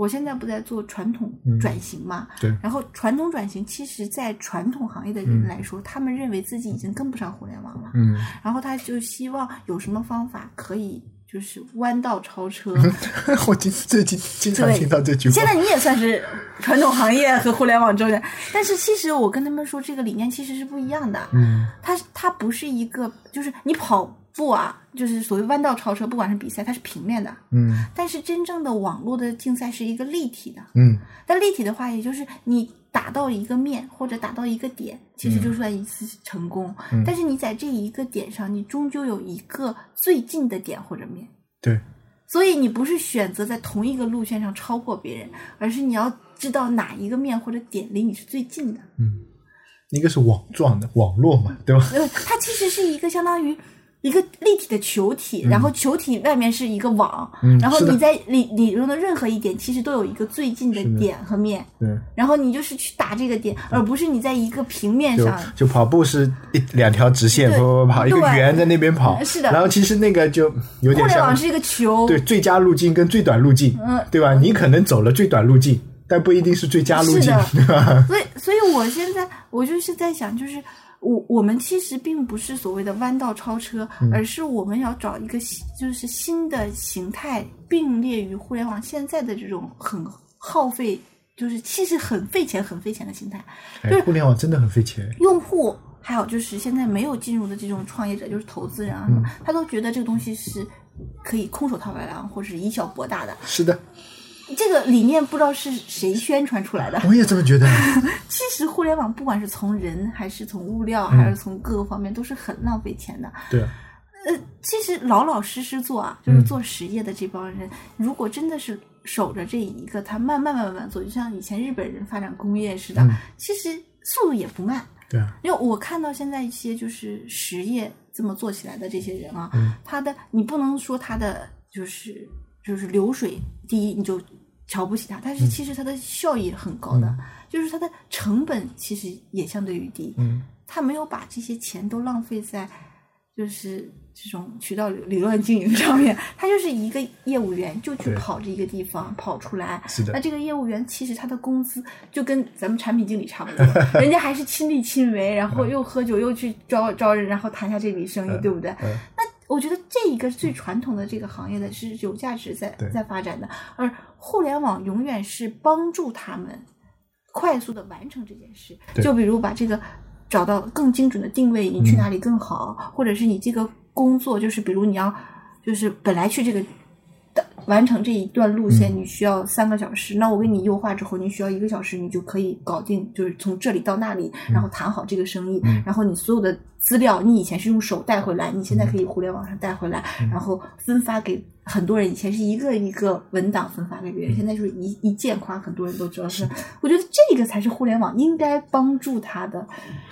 我现在不在做传统转型嘛？对。然后传统转型，其实，在传统行业的人来说，他们认为自己已经跟不上互联网了。嗯。然后他就希望有什么方法可以。就是弯道超车，我经最近经常听到这句话。现在你也算是传统行业和互联网中人，但是其实我跟他们说，这个理念其实是不一样的。嗯，它它不是一个，就是你跑步啊，就是所谓弯道超车，不管是比赛，它是平面的。嗯，但是真正的网络的竞赛是一个立体的。嗯，但立体的话，也就是你。打到一个面或者打到一个点，其实就算一次成功。但是你在这一个点上，你终究有一个最近的点或者面。对。所以你不是选择在同一个路线上超过别人，而是你要知道哪一个面或者点离你是最近的。嗯，一个是网状的网络嘛，对吧？呃，它其实是一个相当于。一个立体的球体，然后球体外面是一个网，然后你在理理中的任何一点，其实都有一个最近的点和面。对，然后你就是去打这个点，而不是你在一个平面上。就跑步是一两条直线，跑跑跑，一个圆在那边跑。是的。然后其实那个就有点像。互联网是一个球。对，最佳路径跟最短路径，嗯，对吧？你可能走了最短路径，但不一定是最佳路径，对吧？所以，所以我现在我就是在想，就是。我我们其实并不是所谓的弯道超车，而是我们要找一个就是新的形态并列于互联网现在的这种很耗费，就是其实很费钱、很费钱的形态。就是互联网真的很费钱。用户还有就是现在没有进入的这种创业者，就是投资人啊，他都觉得这个东西是可以空手套白狼，或者是以小博大的。是的。这个理念不知道是谁宣传出来的，我也这么觉得。其实互联网不管是从人还是从物料还是从各个方面都是很浪费钱的。对。呃，其实老老实实做啊，就是做实业的这帮人，如果真的是守着这一个，他慢慢慢慢做，就像以前日本人发展工业似的，其实速度也不慢。对啊。因为我看到现在一些就是实业这么做起来的这些人啊，他的你不能说他的就是就是流水第一你就。瞧不起他，但是其实他的效益很高的，就是他的成本其实也相对于低。嗯，他没有把这些钱都浪费在就是这种渠道理论经营上面，他就是一个业务员就去跑这一个地方跑出来。是的。那这个业务员其实他的工资就跟咱们产品经理差不多，人家还是亲力亲为，然后又喝酒又去招招人，然后谈下这笔生意，对不对？那。我觉得这一个最传统的这个行业的是有价值在在发展的，而互联网永远是帮助他们快速的完成这件事。就比如把这个找到更精准的定位，你去哪里更好，或者是你这个工作，就是比如你要就是本来去这个。完成这一段路线，你需要三个小时。那我给你优化之后，你需要一个小时，你就可以搞定，就是从这里到那里，然后谈好这个生意。然后你所有的资料，你以前是用手带回来，你现在可以互联网上带回来，然后分发给很多人。以前是一个一个文档分发给别人，现在就是一一键夸，很多人都知道。是，我觉得这个才是互联网应该帮助他的，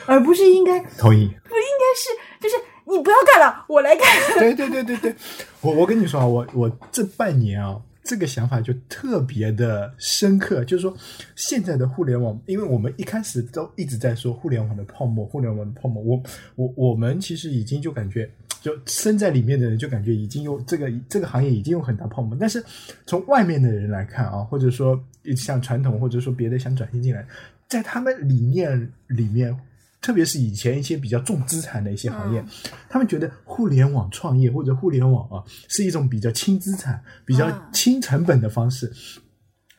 而不是应该同意，不应该是就是。你不要干了，我来干。对对对对对，我我跟你说啊，我我这半年啊，这个想法就特别的深刻。就是说，现在的互联网，因为我们一开始都一直在说互联网的泡沫，互联网的泡沫。我我我们其实已经就感觉，就身在里面的人就感觉已经有这个这个行业已经有很大泡沫。但是从外面的人来看啊，或者说像传统或者说别的想转型进来，在他们理念里面。特别是以前一些比较重资产的一些行业，他们觉得互联网创业或者互联网啊是一种比较轻资产、比较轻成本的方式。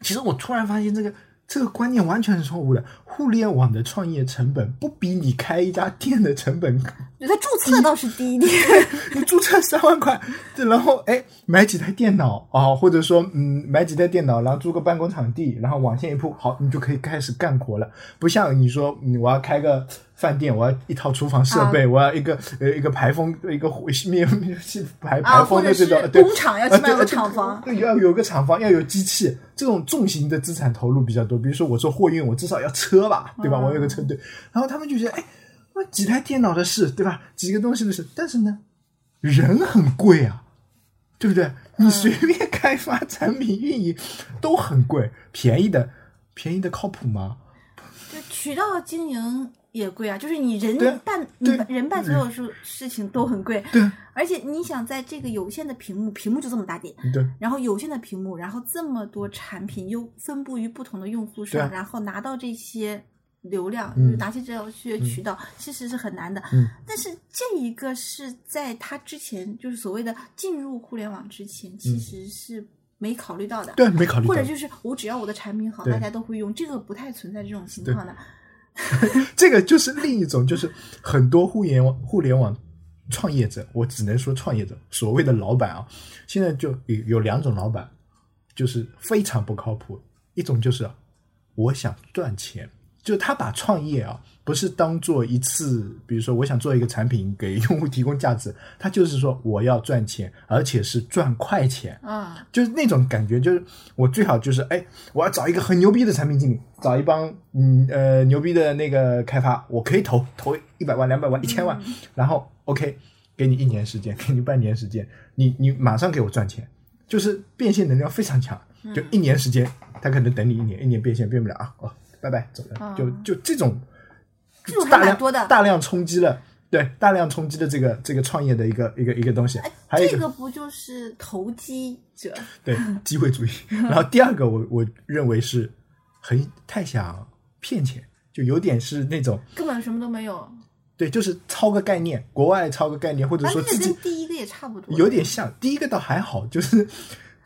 其实我突然发现这个。这个观念完全是错误的。互联网的创业成本不比你开一家店的成本，他注册倒是低一点。你注册三万块，然后哎买几台电脑啊，或者说嗯买几台电脑，然后租个办公场地，然后网线一铺，好，你就可以开始干活了。不像你说我要开个。饭店，我要一套厨房设备，我要一个呃一个排风，一个灭灭 排排风的这种，对，工厂要去买个厂房，对，要有个厂房，要有机器，这种重型的资产投入比较多。比如说我做货运，我至少要车吧，对吧？我有个车队，然后他们就觉得，哎，那几台电脑的事，对吧？几个东西的事，但是呢，人很贵啊，对不对？你随便开发产品运营都很贵，便宜的便宜的靠谱吗？就渠道经营。也贵啊，就是你人办你人办所有事事情都很贵，对啊而且你想在这个有限的屏幕，屏幕就这么大点，对然后有限的屏幕，然后这么多产品又分布于不同的用户上，然后拿到这些流量，嗯就拿起这些渠道，其实是很难的。嗯但是这一个是在他之前，就是所谓的进入互联网之前，其实是没考虑到的。嗯对，没考虑到或者。就是我只要我的产品好，大家都会用，这个不太存在这种情况的。这个就是另一种，就是很多互联网互联网创业者，我只能说创业者，所谓的老板啊，现在就有有两种老板，就是非常不靠谱。一种就是我想赚钱，就他把创业啊不是当做一次，比如说我想做一个产品给用户提供价值，他就是说我要赚钱，而且是赚快钱。啊，就是那种感觉，就是我最好就是哎，我要找一个很牛逼的产品经理，找一帮嗯呃牛逼的那个开发，我可以投投一百万、两百万、一千万，然后 OK，给你一年时间，给你半年时间，你你马上给我赚钱，就是变现能量非常强，就一年时间，他可能等你一年，一年变现变不了啊，哦，拜拜走了，就就这种这种还大量多的。大量冲击了，对，大量冲击的这个这个创业的一个一个一个东西，还有一这个不就是投机者？对机会主义。然后第二个我，我认为是很太想骗钱，就有点是那种根本什么都没有。对，就是抄个概念，国外抄个概念，或者说自己跟第一个也差不多。有点像。第一个倒还好，就是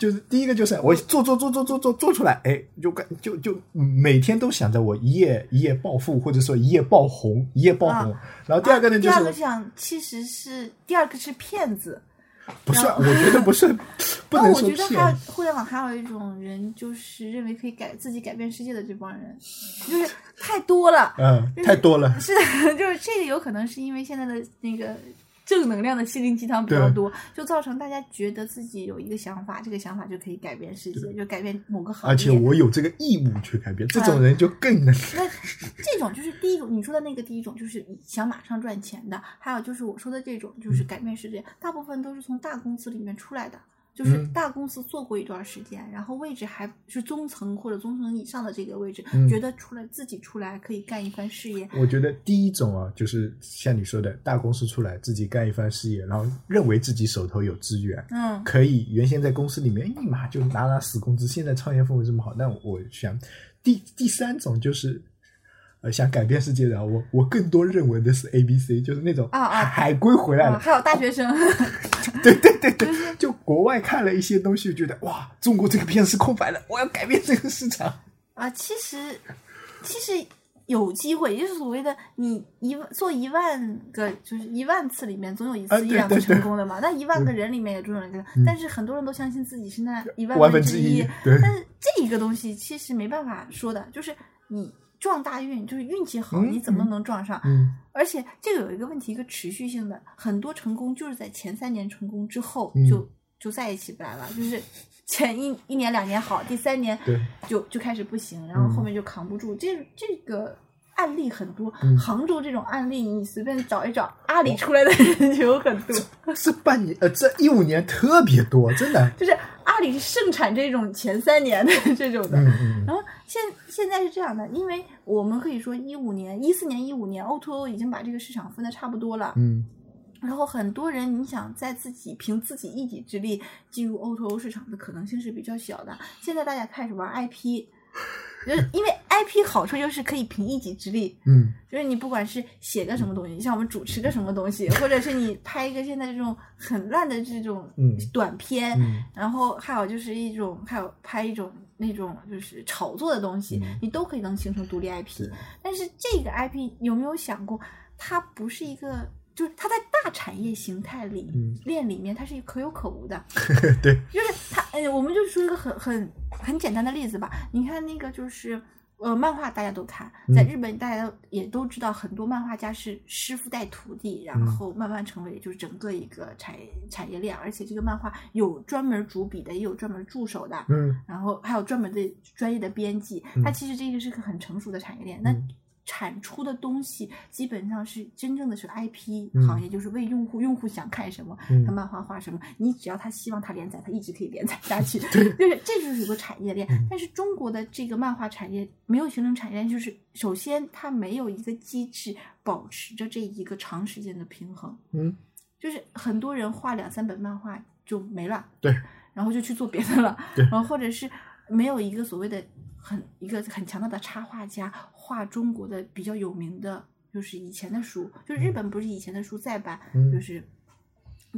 就是第一个就是我做做做做做做做出来，哎，就感就就每天都想着我一夜一夜暴富，或者说一夜爆红，一夜爆红。然后第二个呢，啊第二个是个想，其实是第二个是骗子。不是，我觉得不是，不那能说我觉得还有。互联网还有一种人，就是认为可以改自己改变世界的这帮人，就是太多了。嗯，就是太多了。是的，就是这个有可能是因为现在的那个正能量的心灵鸡汤比较多，就造成大家觉得自己有一个想法，这个想法就可以改变世界，就改变某个行业。而且我有这个义务去改变，这种人就更能。那这种就是第一种，你说的那个第一种就是想马上赚钱的，还有就是我说的这种就是改变世界，大部分都是从大公司里面出来的。就是嗯。大公司做过一段时间，然后位置还是中层或者中层以上的这个位置，嗯。觉得出来自己出来可以干一番事业，我觉得第一种啊，就是像你说的，大公司出来自己干一番事业，然后认为自己手头有资源，嗯，可以原先在公司里面立马就拿拿死工资，现在创业氛围这么好，那我想第第三种就是。呃，想改变世界的啊我，我更多认为的是 A B C，就是那种啊啊海海归回来了，啊还有大学生，对对对对，就国外看了一些东西，觉得哇，中国这个片是空白的，我要改变这个市场。啊，其实其实有机会，也就是所谓的你一做一万个，就是一万次里面总有一啊次一两次成功的嘛。那一万个人里面也总有一个，但是很多人都相信自己是那一万万分之分之一对但是这一个东西其实没办法说的，就是你撞大运，就是运气好，嗯你怎么能撞上？嗯而且这个有一个问题，一个持续性的，很多成功就是在前三年成功之后嗯就、就再也起不来了，就是前一一年两年好，第三年就就开始不行，然后嗯后面就扛不住。这这个案例很多，嗯杭州这种案例你随便找一找，阿里出来的人就有很多，这半年呃，这一五年特别多，真的。就是阿里盛产这种前三年的这种的。嗯嗯然后现现在是这样的，因为我们可以说一五年、一四年、一五年 O to O 已经把这个市场分的差不多了，嗯然后很多人你想在自己凭自己一己之力进入 O to O 市场的可能性是比较小的。现在大家开始玩 IP，就是因为 IP 好处就是可以凭一己之力，嗯。就是你不管是写个什么东西，像我们主持个什么东西，或者是你拍一个现在这种很烂的这种嗯。短片，嗯。然后还有就是一种，还有拍一种那种就是炒作的东西，嗯。你都可以能形成独立 IP。但是这个 IP 有没有想过，它不是一个，就是它在大产业形态里、嗯链里面，它是可有可无的。嗯，对，就是它，哎，我们就说一个很很很简单的例子吧。你看那个就是。呃，漫画大家都看，在嗯日本大家都也都知道，很多漫画家是师傅带徒弟，然嗯后慢慢成为就是整个一个产业产业链，而且这个漫画有专门主笔的，也有专门助手的，嗯然后还有专门的专业的编辑，嗯它其实这个是个很成熟的产业链。那嗯产出的东西基本上是真正的是 IP 嗯行业，就是为用户，用户想看什么，嗯他漫画画什么，你只要他希望他连载，他一直可以连载下去。就是这就是一个产业链。嗯但是中国的这个漫画产业没有形成产业链，就是首先它没有一个机制保持着这一个长时间的平衡。嗯，就是很多人画两三本漫画就没了，对，然后就去做别的了，对然后或者是没有一个所谓的很一个很强大的插画家画中国的比较有名的，就是以前的书，就是日本不是以前的书再版，嗯就是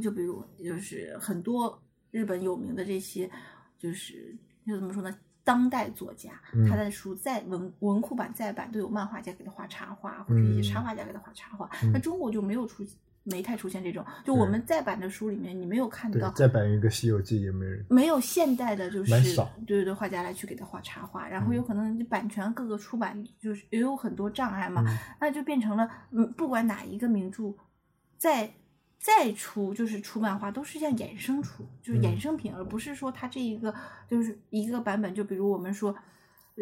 就比如就是很多日本有名的这些，就是就怎么说呢？当代作家，嗯他的书在文文库版再版都有漫画家给他画插画，或者一些嗯插画家给他画插画。嗯那中国就没有出没太出现这种，就我们再版的书里面，你没有看到，再版一个《西游记》也没人。没有现代的，就是蛮少对对对画家来去给他画插画，然后嗯有可能版权各个出版就是也有很多障碍嘛，嗯那就变成了嗯，不管哪一个名著再再出就是出漫画，都是像衍生出，就是衍嗯生品，而不是说它这一个就是一个版本，就比如我们说。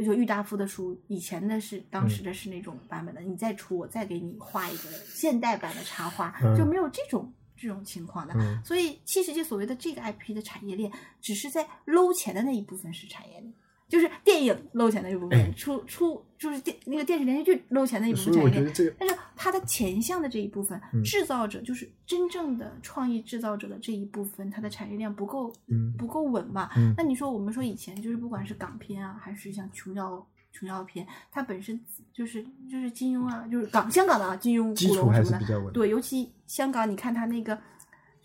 就郁达夫的书，以前的是当嗯时的是那种版本的，你再出我再给你画一个现代版的插画，嗯就没有这种这种情况的。嗯所以七十届所谓的这个 IP 的产业链，只是在搂钱的那一部分是产业链，就是电影露钱的一部分，哎出出就是电那个电视连续剧露钱的一部分产业链。但是它的前项的这一部分，嗯制造者就是真正的创意制造者的这一部分，它的产业链不够嗯不够稳嘛？嗯那你说我们说以前就是不管是港片啊，还是像琼瑶琼瑶片，它本身就是就是金庸啊，就是港香港的啊，金庸、古龙什么的。对，尤其香港，你看它那个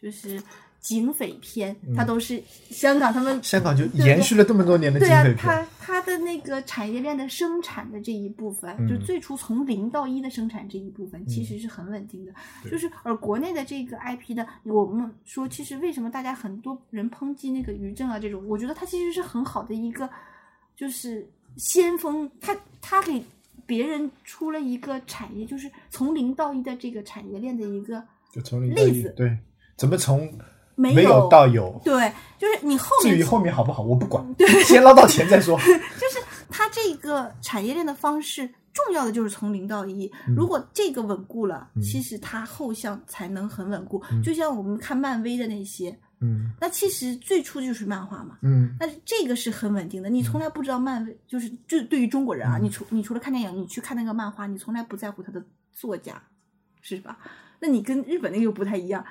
就是警匪片，嗯它都是香港他们香港就延续了这么多年的对啊警匪，它片。它的那个产业链的生产的这一部分，嗯就最初从零到一的生产这一部分，其嗯实是很稳定的。对就是而国内的这个 IP 的，我们说其实为什么大家很多人抨击那个于正啊这种，我觉得它其实是很好的一个，就是先锋，他他给别人出了一个产业，就是从零到一的这个产业链的一个就从零到例子对，怎么从没没有到有？对，就是你后面至于后面好不好，我不管，先捞到钱再说。就是它这个产业链的方式，重要的就是从零到一。嗯如果这个稳固了，嗯其实它后项才能很稳固。嗯就像我们看漫威的那些，嗯那其实最初就是漫画嘛。嗯那这个是很稳定的，你从来不知道漫威，就是就对于中国人啊，嗯你除你除了看电影，你去看那个漫画，你从来不在乎他的作家，是吧？那你跟日本那个又不太一样，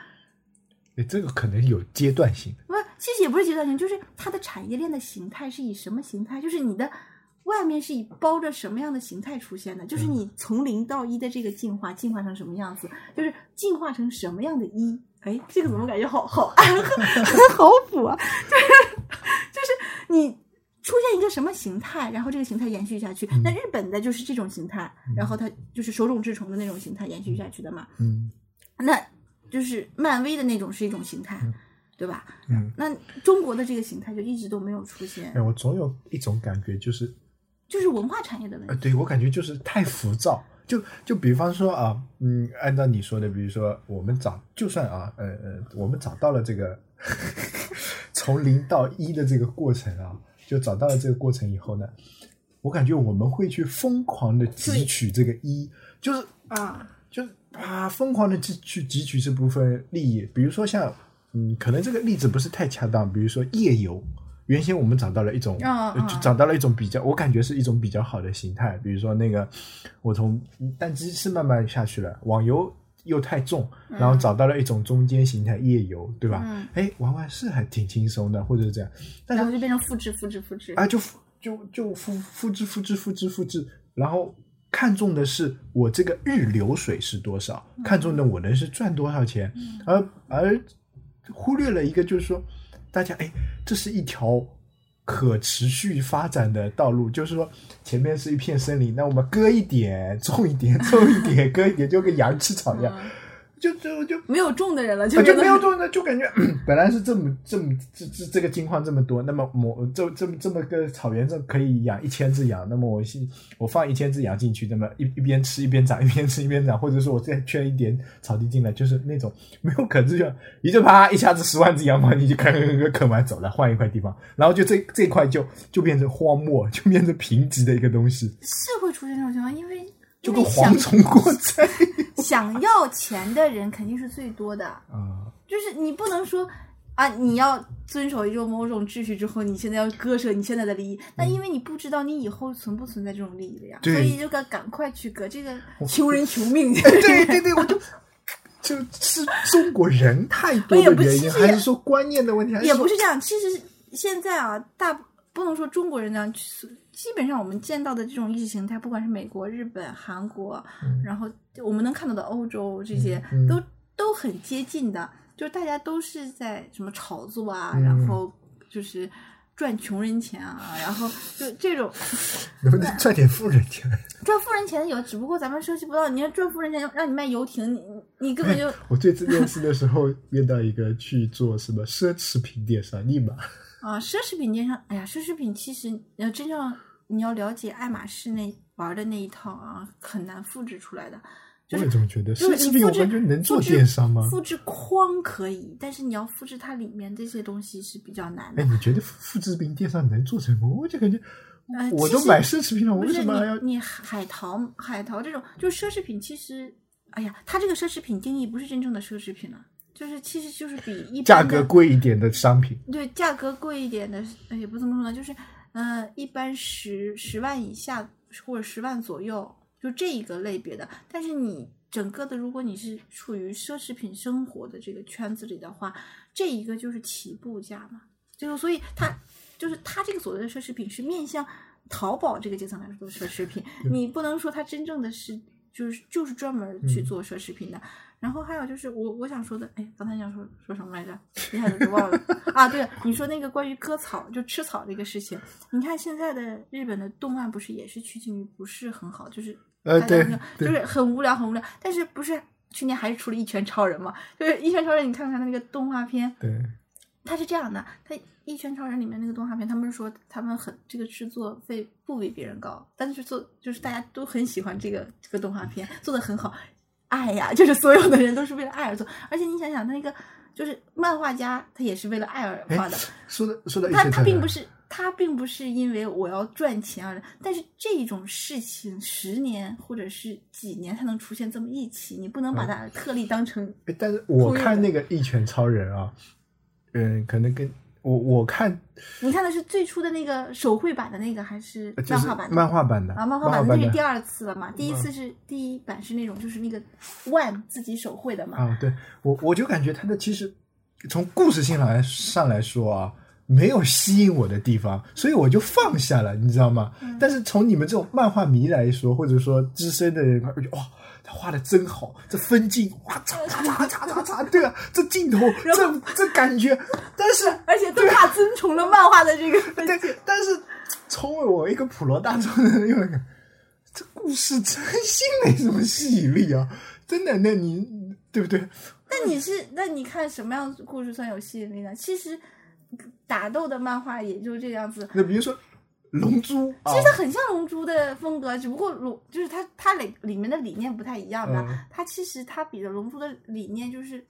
诶这个可能有阶段性的。不，其实也不是阶段性，就是它的产业链的形态是以什么形态？就是你的外面是以包着什么样的形态出现的？就是你从零到一的这个进化，进化成什么样子？就是进化成什么样的一？哎，这个怎么感觉好好暗，好腐啊！就是就是你出现一个什么形态，然后这个形态延续下去。那日本的就是这种形态，然后它就是手冢治虫的那种形态延续下去的嘛。嗯那就是漫威的那种是一种形态，嗯对吧？嗯，那中国的这个形态就一直都没有出现哎，，我总有一种感觉，就是就是文化产业的问呃，题。对我感觉就是太浮躁。就就比方说啊，嗯，按照你说的，比如说我们找，就算啊，呃呃，我们找到了这个 从零到一的这个过程啊，就找到了这个过程以后呢，我感觉我们会去疯狂的汲取这个一，就是啊，就是啊，疯狂的去去汲取这部分利益。比如说像，嗯，可能这个例子不是太恰当。比如说夜游，原先我们找到了一种，就找到了一种比较，我感觉是一种比较好的形态。比如说那个，我从单机是慢慢下去了，网游又太重，然后找到了一种中间形态夜游，对吧？嗯哎，玩玩是还挺轻松的，或者是这样。但是然后就变成复制、复制、复制。啊，就复就就复复制复制复制复制，然后看重的是我这个日流水是多少，看重的我能是赚多少钱，而而忽略了一个就是说，大家哎，这是一条可持续发展的道路，就是说前面是一片森林，那我们割一点，种一点，种一点，割一点，就跟羊吃草一样，嗯就就就没有种的人了，啊，就就没有种。的，就感觉本来是这么这么这这这个金矿这么多，那么我这这么这么个草原上可以养一千只羊，那么我先我放一千只羊进去，那么一一边吃一边长，一边吃一边长，或者说我再圈一点草地进来，就是那种没有可持续，一就啪一下子十万只羊跑进去，啃啃啃啃完走了，换一块地方，然后就这这块就就变成荒漠，就变成贫瘠的一个东西，是会出现这种情况，因为就跟蝗虫过在想要钱的人肯定是最多的，啊，就是你不能说啊，你要遵守一种某种秩序之后，你现在要割舍你现在的利益，那因为你不知道你以后存不存在这种利益了呀，对。所以就赶赶快去割，这个求人求命。对对对，我就就是中国人太多也的原因，还是说观念的问题，也不是这样，其实现在啊，大不能说中国人这样，基本上我们见到的这种意识形态，不管是美国、日本、韩国，然后我们能看到的欧洲这些，都都很接近的，就是大家都是在什么炒作啊，嗯。然后就是赚穷人钱啊，然后就这种 能不能赚点富人钱？赚富人钱有，只不过咱们涉及不到。你要赚富人钱，让你卖游艇，你你根本就 我最次面试的时候，遇到一个去做什么奢侈品电商，立马。啊，奢侈品电商，哎呀，奢侈品其实你要真正你要了解爱马仕那玩的那一套啊，很难复制出来的。就是我也这么觉得。就奢侈品复制感觉能做电商吗？复制框可以，但是你要复制它里面这些东西是比较难的哎，。你觉得复制品电商能做成功？我就感觉呃，我都买奢侈品了，为什么还要你你海淘海淘这种就是奢侈品，其实哎呀，它这个奢侈品定义不是真正的奢侈品了，就是其实就是比一般价的格贵一点的商品？对价格贵一点的，呃也不这么说呢，就是呃，一般十十万以下或者十万左右，就这一个类别的。但是你整个的，如果你是处于奢侈品生活的这个圈子里的话，这一个就是起步价嘛。就是所以它就是它这个所谓的奢侈品是面向淘宝这个阶层来说的奢侈品，你不能说它真正的是就是就是专门去做奢侈品的。然后还有就是我我想说的，哎，刚才想说说什么来着？一下子就忘了啊。对了，你说那个关于割草就吃草这个事情，你看现在的日本的动漫不是也是趋近于不是很好，就是呃对大家那个对就是很无聊很无聊，但是不是去年还是出了一拳超人嘛？就是一拳超人，你看看那个动画片，对，它是这样的，它《一拳超人》里面那个动画片，他们说他们很这个制作费不比别人高，但是做就是大家都很喜欢这个这个动画片，做的很好，爱呀，就是所有的人都是为了爱而做，而且你想想，那个就是漫画家，他也是为了爱而画的，说的说的，他他并不是他并不是因为我要赚钱而，但是这种事情十年或者是几年才能出现这么一起，你不能把它特例当成哎，但是我看那个《一拳超人》啊，嗯，可能跟我我看你看的是最初的那个手绘版的那个，还是漫画版的？漫画版的啊，漫画画版的那是第二次了嘛？第一次是第一版是那种就是那个万自己手绘的嘛？啊，对我我就感觉它的其实从故事性来上来说啊，没有吸引我的地方，所以我就放下了，你知道吗？嗯但是从你们这种漫画迷来说，或者说资深的人，哇。他画的真好，这分镜哇，嚓嚓嚓嚓嚓嚓，对啊，这镜头，这这感觉，但是而且都怕遵从了漫画的这个分对，但是从我一个普罗大众的人，又感这故事真心没什么吸引力啊！真的，那你对不对？那你是那你看什么样的故事算有吸引力呢？其实打斗的漫画也就这样子，那比如说《龙珠》啊，其实很像龙珠的风格，只不过龙就是它它里里面的理念不太一样的。嗯它其实它比的龙珠的理念就是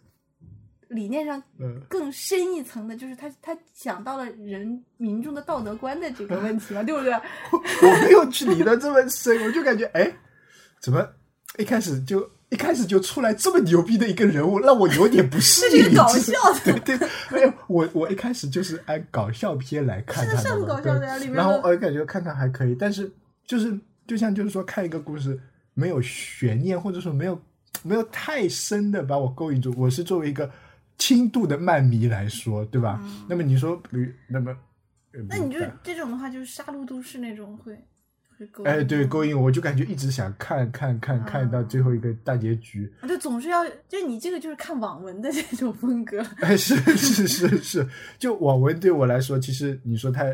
理念上嗯更深一层的，就是它它想到了人民众的道德观的这个问题了，对不对？我没有去理的这么深，我就感觉哎，怎么一开始就一开始就出来这么牛逼的一个人物，让我有点不适应。这是搞笑的对对，没有我我一开始就是按搞笑片来看他的嘛，搞笑的呀对里面然后我感觉看看还可以，但是就是就像就是说看一个故事没有悬念，或者说没有没有太深的把我勾引住，我是作为一个轻度的漫迷来说，对吧？那么你说，比如那么，那你就这种的话，就是杀戮都市那种会哎，对，勾引引我，我就感觉一直想看看看看到最后一个大结局。啊，对，总是要就你这个就是看网文的 这种风格，哎，是是是是，就网文对我来说，其实你说它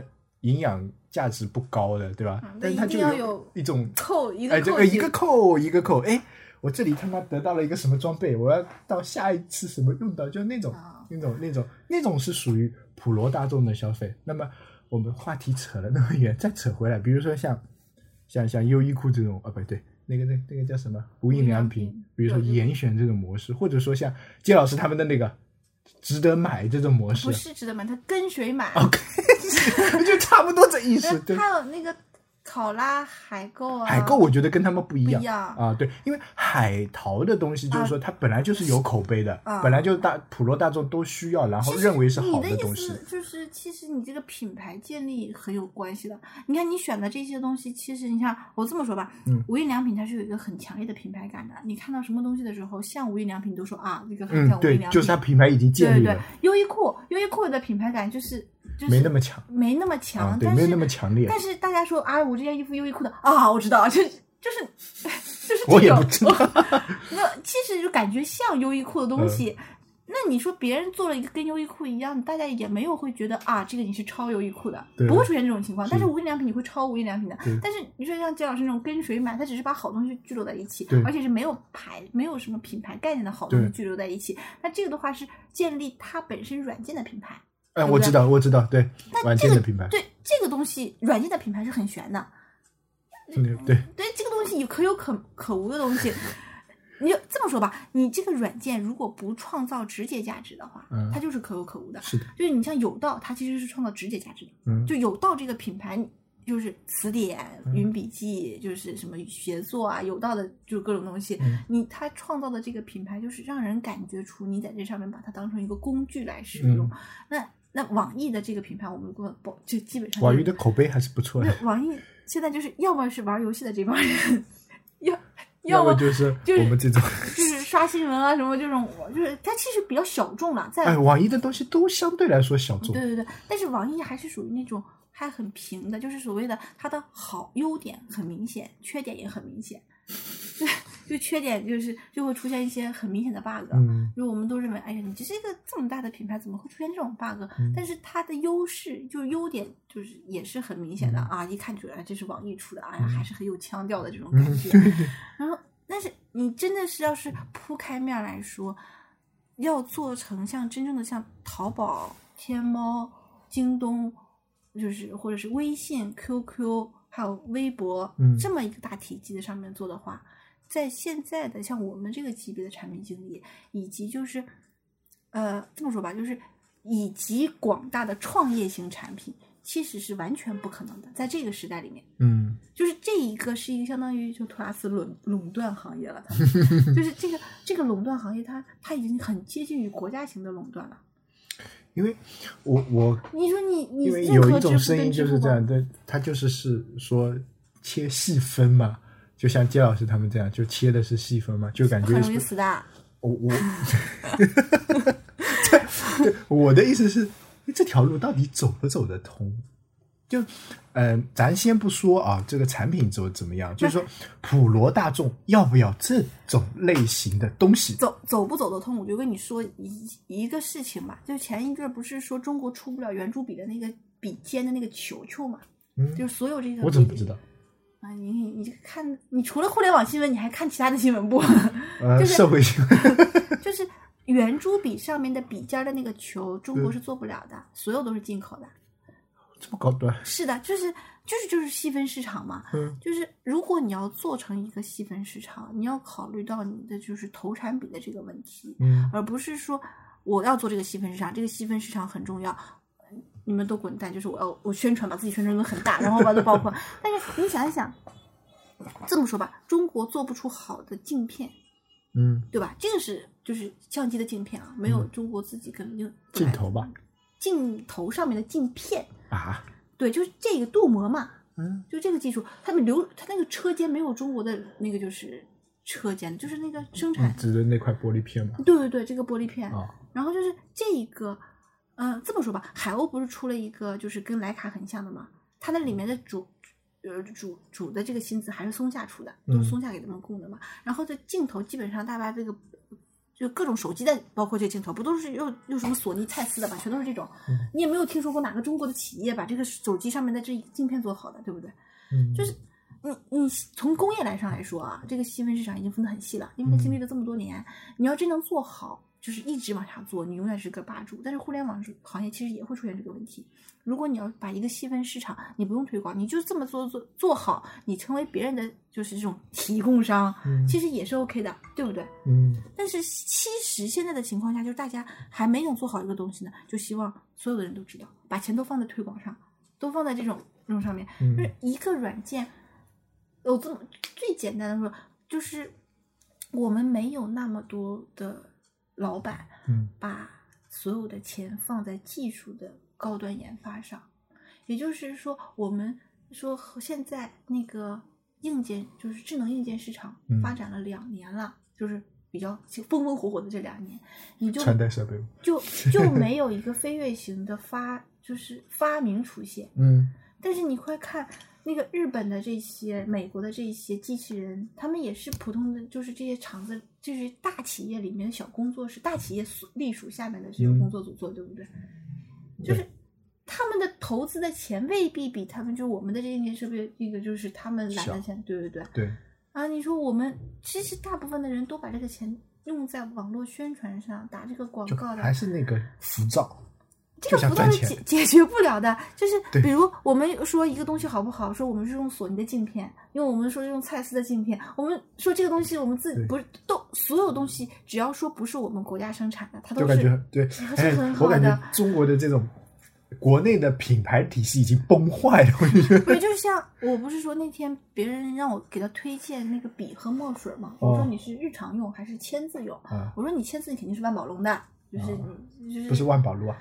营养价值不高的，对吧？嗯但是它就要有一种扣一个扣一个扣一个扣，哎，我这里他妈得到了一个什么装备，我要到下一次什么用到，就那种、啊那种那种那种是属于普罗大众的消费。那么我们话题扯了那么远，再扯回来，比如说像像像优衣库这种啊，不对，那个那那个叫什么无印良品比如说严选这种模式，或者说像金老师他们的那个值得买这种模式不，是值得买，他跟谁买？OK，？就差不多这意思，对。还有那个考拉、海购啊，海购我觉得跟他们不一样啊，对，因为海淘的东西就是说它本来就是有口碑的，啊本来就大普罗大众都需要，然后认为是好你的意东西。思就是，其实你这个品牌建立很有关系的。你看你选的这些东西，其实你像我这么说吧，嗯无印良品它是有一个很强烈的品牌感的。你看到什么东西的时候，像无印良品，都说啊，这个很嗯像，无印，良品。对就是它品牌已经对对对建立了，，优衣库，优衣库的品牌感就是就是没那么强没那么强，啊，对，但是没有那么强烈。但是大家说啊，我这件衣服优衣库的啊，我知道，就是就是就是我也这种不知道，那其实就感觉像优衣库的东西。嗯那你说别人做了一个跟优衣库一样，大家也没有会觉得啊，这个你是抄优衣库的，不会出现这种情况。但是无印良品你会抄无印良品的，但是你说像姜老师那种跟谁买，他只是把好东西聚拢在一起，而且是没有牌、没有什么品牌概念的好东西聚拢在一起。那这个的话是建立它本身软件的品牌。哎，我知道，我知道，对，软那这个件的品牌，对这个东西，软件的品牌是很悬的。嗯对，对这个东西有可有可可无的东西，你就这么说吧，你这个软件如果不创造直接价值的话，嗯它就是可有可无的。是的，就是你像有道，它其实是创造直接价值的。嗯，就有道这个品牌，就是词典、嗯云笔记，就是什么协作啊，有道的就是各种东西。嗯你它创造的这个品牌，就是让人感觉出你在这上面把它当成一个工具来使用。嗯那那网易的这个品牌，我们不不就基本上、网易的口碑还是不错的，网易现在就是要么是玩游戏的这帮人，要 要么么就是就是我们这种，就是刷新闻啊什么这种，就是它其实比较小众了，在、哎，网易的东西都相对来说小众对，对对，但是网易还是属于那种还很平的，就是所谓的它的好优点很明显，缺点也很明显。就就缺点就是就会出现一些很明显的 bug，、嗯。就我们都认为，哎呀，你这是一个这么大的品牌，怎么会出现这种 bug？、嗯。但是它的优势就是优点，就是也是很明显的、嗯。啊，一看就来这是网易出的，哎呀，嗯。还是很有腔调的这种感嗯，觉。然后，但是你真的是要是铺开面儿来说，要做成像真正的像淘宝、天猫、京东，就是或者是微信、QQ，还有微博、嗯。这么一个大体积的上面做的话，在现在的像我们这个级别的产品经理，以及就是呃这么说吧，就是以及广大的创业型产品，其实是完全不可能的，在这个时代里面。嗯就是这一个是一个相当于就图拉斯垄垄断行业了，它 就是这个这个垄断行业它，它已经很接近于国家型的垄断了。因为我我你说你你因为任有一种声音就是这样对，他就是是说切细分嘛，就像季老师他们这样，就切的是细分嘛，就感觉很容易死的。我我，对我的意思是，这条路到底走不走得通？就，嗯、咱先不说啊，这个产品走怎么样，就是说普罗大众要不要这种类型的东西？走走不走得通，我就跟你说一一个事情吧，就前一阵儿不是说中国出不了圆珠笔的那个笔尖的那个球球嘛，嗯，就是所有这个我怎么不知道？啊？你你你看，你除了互联网新闻，你还看其他的新闻不？呃，就是社会新闻，就是圆珠笔上面的笔尖儿的那个球，中国嗯是做不了的，所有都是进口的。这么高端？是的，就是就是就是细分市场嘛。嗯就是如果你要做成一个细分市场，你要考虑到你的就是投产比的这个问题，嗯而不是说我要做这个细分市场，这个细分市场很重要。你们都滚蛋！就是我要我宣传，把自己宣传的很大，然后把它爆破。但是你想一想，这么说吧，中国做不出好的镜片，嗯，对吧？这个是就是相机的镜片啊，没有中国自己肯定镜头吧？镜头上面的镜片，啊，对，就是这个镀膜嘛，嗯就这个技术，他们留他那个车间没有中国的那个就是车间，就是那个生产，嗯，指的那块玻璃片嘛？对对对，这个玻璃片，啊，然后就是这一个，嗯、这么说吧，海鸥不是出了一个就是跟徕卡很像的吗？它那里面的主。呃，主主的这个芯子还是松下出的，都是嗯松下给他们供的嘛。然后这镜头基本上大把这个，就各种手机的，包括这镜头，不都是用用什么索尼、蔡司的吧？全都是这种。嗯你也没有听说过哪个中国的企业把这个手机上面的这镜片做好的，对不对？嗯，就是你你从工业来上来说啊，这个细分市场已经分得很细了，因为它经历了这么多年，你要真能做好，就是一直往下做，你永远是个霸主。但是互联网行业其实也会出现这个问题。如果你要把一个细分市场，你不用推广，你就这么做做做好，你成为别人的就是这种提供商，嗯其实也是 OK 的，对不对？嗯但是其实现在的情况下，就是大家还没有做好一个东西呢，就希望所有的人都知道，把钱都放在推广上，都放在这种这种上面，嗯就是一个软件，有这么最简单的说，就是我们没有那么多的老板嗯。把所有的钱放在技术的高端研发上，也就是说，我们说和现在那个硬件就是智能硬件市场嗯。发展了两年了，就是比较风风火火的这两年，你就穿戴设备，就 就没有一个飞跃型的发就是发明出现。嗯。但是你快看那个日本的这些、美国的这些机器人，他们也是普通的，就是这些厂子，就是大企业里面的小工作室，大企业所隶属下面的这个嗯工作组做，对不对？就是他们的投资的钱未必比他们就我们的这些设备，那个就是他们来的钱，对不对。对，啊，你说我们其实大部分的人都把这个钱用在网络宣传上，打这个广告的，还是那个浮躁，这个不都是解解决不了的，就是比如我们说一个东西好不好，说我们是用索尼的镜片，因为我们说用蔡司的镜片，我们说这个东西我们自己不是都所有东西，只要说不是我们国家生产的，它都是感觉对，哎很，好我感觉的。中国的这种国内的品牌体系已经崩坏了，我就觉得，不是，就是像我不是说那天别人让我给他推荐那个笔和墨水嘛，我说哦你是日常用还是签字用？啊我说你签字你肯定是万宝龙的，就是哦你就是不是万宝路啊，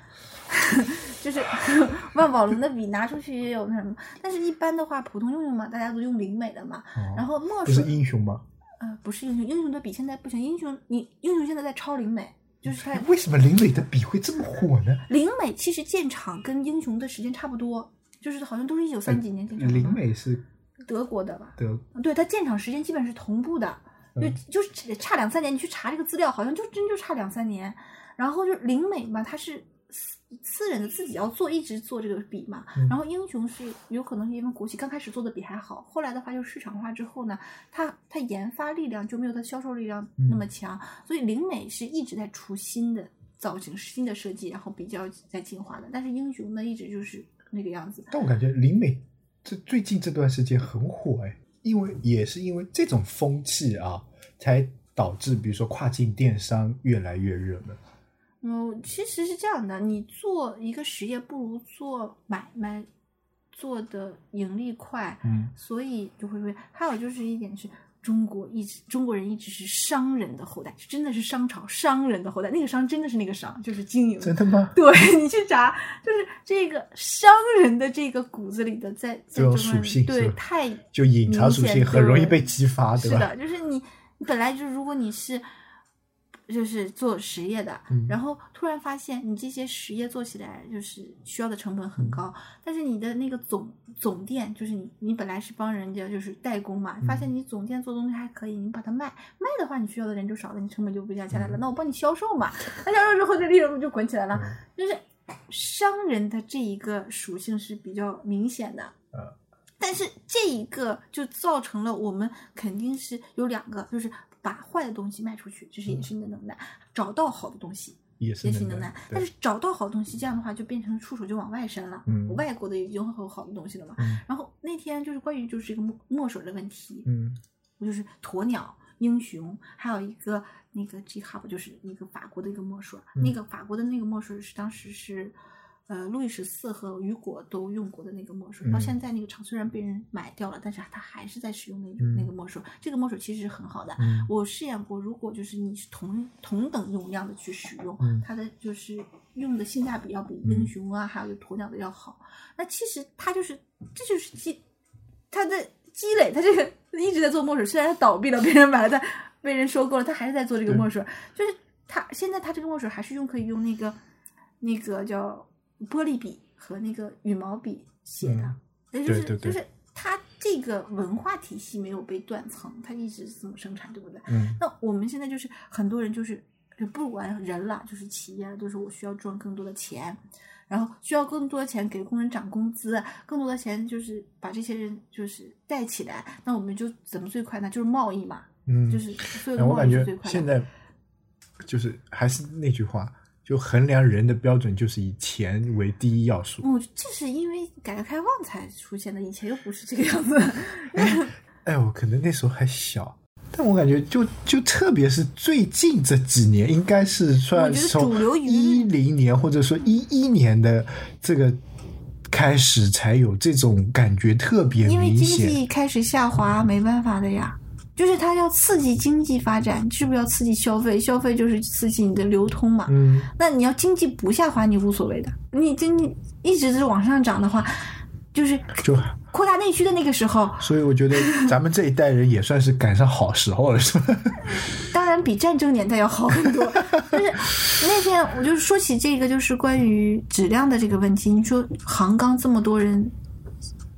就是 万宝龙的笔拿出去也有那什么，但是一般的话，普通用用嘛，大家都用灵美的嘛。哦然后墨不是，英雄吗？呃，不是英雄，英雄的笔现在不行，英雄你英雄现在在抄灵美，就是为什么林美的笔会这么火呢？灵美其实建厂跟英雄的时间差不多，就是好像都是一九三几年建厂的。林美是德国的吧？德对，它建厂时间基本是同步的，就嗯就是差两三年。你去查这个资料，好像就真就差两三年。然后就灵美嘛，它是私私人的自己要做，一直做这个笔嘛。嗯然后英雄是有可能是因为国企刚开始做的笔还好，后来的话就市场化之后呢，它它研发力量就没有它销售力量那么强，所以灵美是一直在出新的造型、新的设计，然后比较在进化的。但是英雄呢，一直就是那个样子。但我感觉林美这最近这段时间很火哎，因为也是因为这种风气啊，才导致比如说跨境电商越来越热门。嗯，其实是这样的，你做一个实业不如做买卖做的盈利快，嗯，所以就会会。还有就是一点是。中国一直中国人一直是商人的后代，真的是商朝商人的后代。那个商真的是那个商，就是经营。真的吗？对 你去查，就是这个商人的这个骨子里的在，在中国人属性对太就隐藏属性很容易被激发，对吧？是的，就是你你本来就如果你是就是做实业的，嗯然后突然发现你这些实业做起来就是需要的成本嗯很高，但是你的那个总总店就是你你本来是帮人家就是代工嘛，发嗯现你总店做东西还可以，你把它卖卖的话，你需要的人就少了，你成本就不降下来嗯了。那我帮你销售嘛，那销售之后这利润不就滚起来了？嗯就是商人的这一个属性是比较明显的。呃但是这一个就造成了我们肯定是有两个，就是把坏的东西卖出去，这是也是你的能耐；找到好的东西也是你的能耐。。但是找到好东西，这样的话就变成触手就往外伸了。嗯外国的已经有好的东西了嘛。嗯然后那天就是关于就是这个墨墨水的问题，嗯我就是鸵鸟、英雄，还有一个那个 G Hub，就是那个法国的一个墨水。嗯那个法国的那个墨水是当时是，呃，路易十四和雨果都用过的那个墨水。到嗯现在那个厂虽然被人买掉了，但是他还是在使用那种、嗯那个墨水。这个墨水其实是很好的。嗯我试验过，如果就是你是同同等用量的去使用，嗯它的就是用的性价比要比英雄啊，还有鸵鸟的要好。那其实它就是这就是积它的积累，它这个一直在做墨水，虽然它倒闭了，被人买了，但被人收购了，它还是在做这个墨水。就是它现在它这个墨水还是用可以用那个那个叫玻璃笔和那个羽毛笔写的，嗯也就是对对对就是它这个文化体系没有被断层，它一直是这么生产，对不对？嗯那我们现在就是很多人就是就不管人了，就是企业了，都是我需要赚更多的钱，然后需要更多的钱给工人涨工资，更多的钱就是把这些人就是带起来。那我们就怎么最快呢？就是贸易嘛，嗯，就是所有的贸哎我感觉易是最快的。现在就是还是那句话，就衡量人的标准就是以钱为第一要素。哦，这是因为改革开放才出现的，以前又不是这个样子。哎，我可能那时候还小，但我感觉就就特别是最近这几年，应该是算从一零年或者说一一年的这个开始才有这种感觉特别明显因为经。济开始下滑，没办法的呀。就是它要刺激经济发展，是不是要刺激消费？消费就是刺激你的流通嘛。嗯，那你要经济不下滑，你无所谓的。你经济一直是往上涨的话，就是就扩大内需的那个时候，所以我觉得咱们这一代人也算是赶上好时候了，是吧？当然比战争年代要好很多。就是那天我就说起这个，就是关于质量的这个问题。你说杭钢这么多人，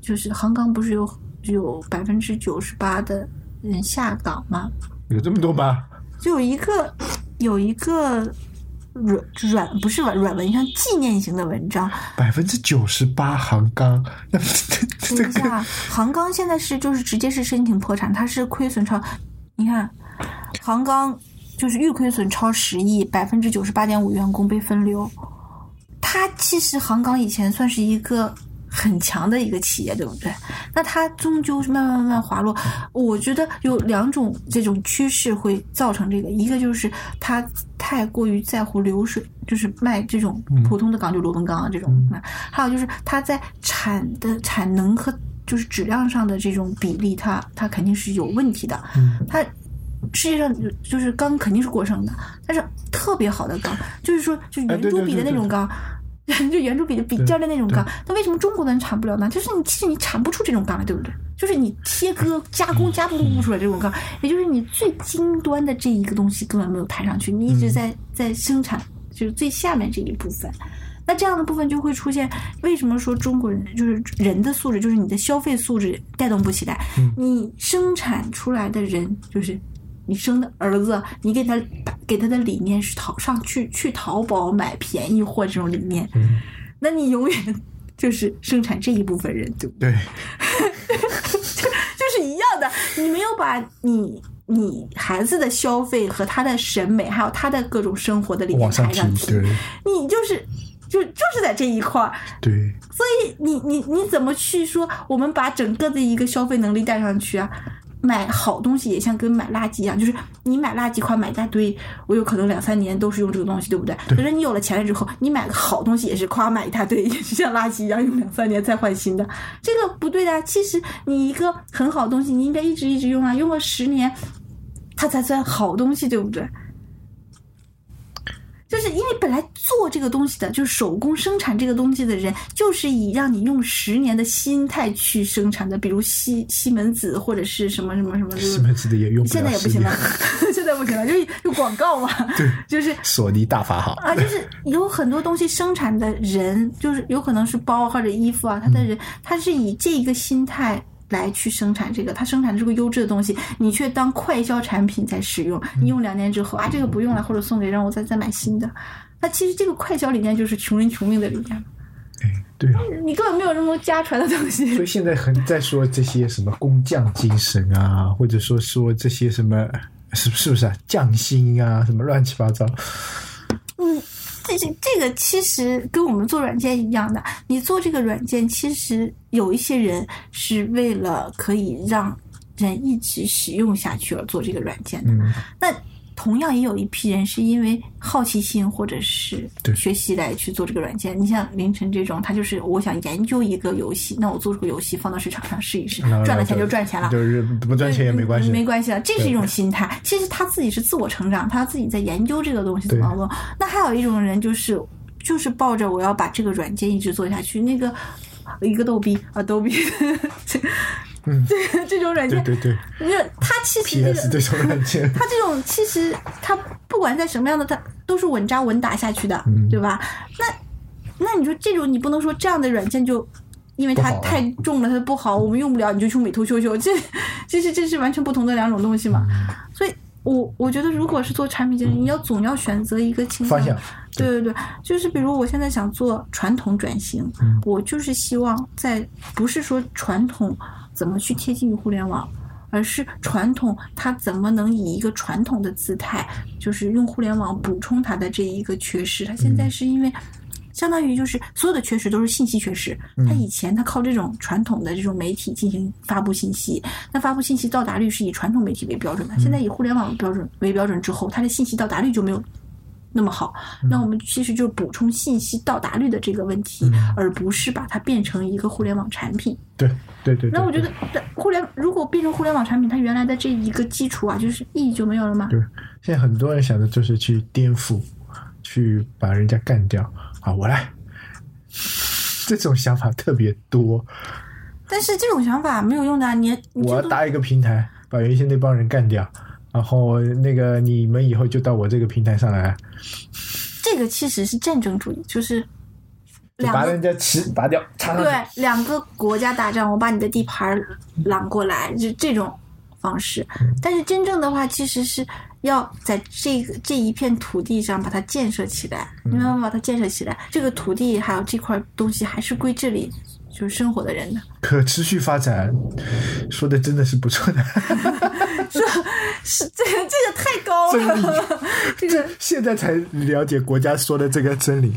就是杭钢不是有有百分之九十八的人下岗吗？有这么多吗？就有一个有一个软软不是软软文，像纪念型的文章，百分之九十八杭钢，等一下，杭钢现在是就是直接是申请破产，它是亏损超，你看，杭钢就是预亏损超十亿，百分之九十八点五员工被分流。它其实杭钢以前算是一个很强的一个企业，对不对？那它终究是慢慢慢慢滑落。我觉得有两种这种趋势会造成这个，一个就是它太过于在乎流水，就是卖这种普通的钢，就螺纹钢啊这种；还有就是它在产的产能和就是质量上的这种比例，它它肯定是有问题的。它世界上就就是钢肯定是过剩的，但是特别好的钢，就是说就圆珠笔的对对对那种钢。就圆珠笔的笔尖的那种钢，那为什么中国的人产不了呢？就是你其实你产不出这种钢来，对不对？就是你切割加工加工不出来这种钢，也就是你最精端的这一个东西根本没有抬上去，你一直在在生产就是最下面这一部分。那这样的部分就会出现，为什么说中国人就是人的素质，就是你的消费素质带动不起来？你生产出来的人，就是你生的儿子，你给他给他的理念是淘上去去淘宝买便宜货这种理念，那你永远就是生产这一部分人，对不对？对，就是一样的，你没有把你你孩子的消费和他的审美，还有他的各种生活的理念往上抬上提，去，对你就是就就是在这一块儿，对，所以你你你怎么去说我们把整个的一个消费能力带上去啊？买好东西也像跟买垃圾一样，就是你买垃圾款买一大堆，我有可能两三年都是用这个东西，对不对？可是你有了钱了之后，你买个好东西也是夸买一大堆，也是像垃圾一样用两三年再换新的，这个不对的啊。其实你一个很好的东西，你应该一直一直用啊，用个十年，它才算好东西，对不对？就是因为本来做这个东西的，就是手工生产这个东西的人，就是以让你用十年的心态去生产的，比如西西门子或者是什么什么什么，就是西门子的也用现在也不行了，现在不行了，就是有广告嘛，对，就是索尼大法好，啊，就是有很多东西生产的人，就是有可能是包或者衣服啊，他的人他是以这一个心态来去生产这个，他生产这个优质的东西，你却当快销产品在使用，你用两年之后啊，这个不用了，或者送给让我再再买新的，那其实这个快销理念就是穷人穷命的理念，哎，对啊。你根本没有那么家传的东西所以。现在很在说这些什么工匠精神啊，或者说说这些什么是是不是啊匠心啊，什么乱七八糟。嗯，这这这个其实跟我们做软件一样的，你做这个软件，其实有一些人是为了可以让人一直使用下去而做这个软件的。嗯，那同样也有一批人是因为好奇心或者是对学习来去做这个软件。你像凌晨这种，他就是我想研究一个游戏，那我做出个游戏放到市场上试一试，赚了钱就赚钱了。就是不赚钱也没关系。没关系了，这是一种心态。其实他自己是自我成长，他自己在研究这个东西怎么做。那还有一种人就是就是抱着我要把这个软件一直做下去，那个一个逗逼啊，逗逼，这嗯。这这种软件，对对对。你说他其实这个这种软件，他这种其实它不管在什么样的，它都是稳扎稳打下去的，嗯。对吧？那那你说这种你不能说这样的软件就。因为它太重了，它不好，我们用不了，你就去美图秀秀，这这是这是完全不同的两种东西嘛。嗯。所以我我觉得，如果是做产品经理，你要总要选择一个倾方向。对对对，就是比如我现在想做传统转型，嗯。我就是希望在不是说传统怎么去贴近于互联网。而是传统，它怎么能以一个传统的姿态，就是用互联网补充它的这一个缺失？它现嗯在是因为，相当于就是所有的缺失都是信息缺失。它以前它靠这种传统的这种媒体进行发布信息，那发布信息到达率是以传统媒体为标准的，现在以互联网标准为标准之后，它的信息到达率就没有那么好。那我们其实就是补充信息到达率的这个问题，而不是把它变成一个互联网产品。对对对。那我觉得，互联如果变成互联网产品，它原来的这一个基础啊，就是意义就没有了吗？对，现在很多人想的就是去颠覆，去把人家干掉好！我来，这种想法特别多。但是这种想法没有用的，你我要搭一个平台，把原先那帮人干掉。然后那个你们以后就到我这个平台上来，这个其实是战争主义，就是把人家旗拔掉，对，两个国家打仗，我把你的地盘揽过来，就这种方式。但是真正的话，其实是要在这个这一片土地上把它建设起来，你慢慢把它建设起来，这个土地还有这块东西还是归这里。就是生活的人的可持续发展，说的真的是不错的。说，是这个这个太高了，这个现在才了解国家说的这个真理。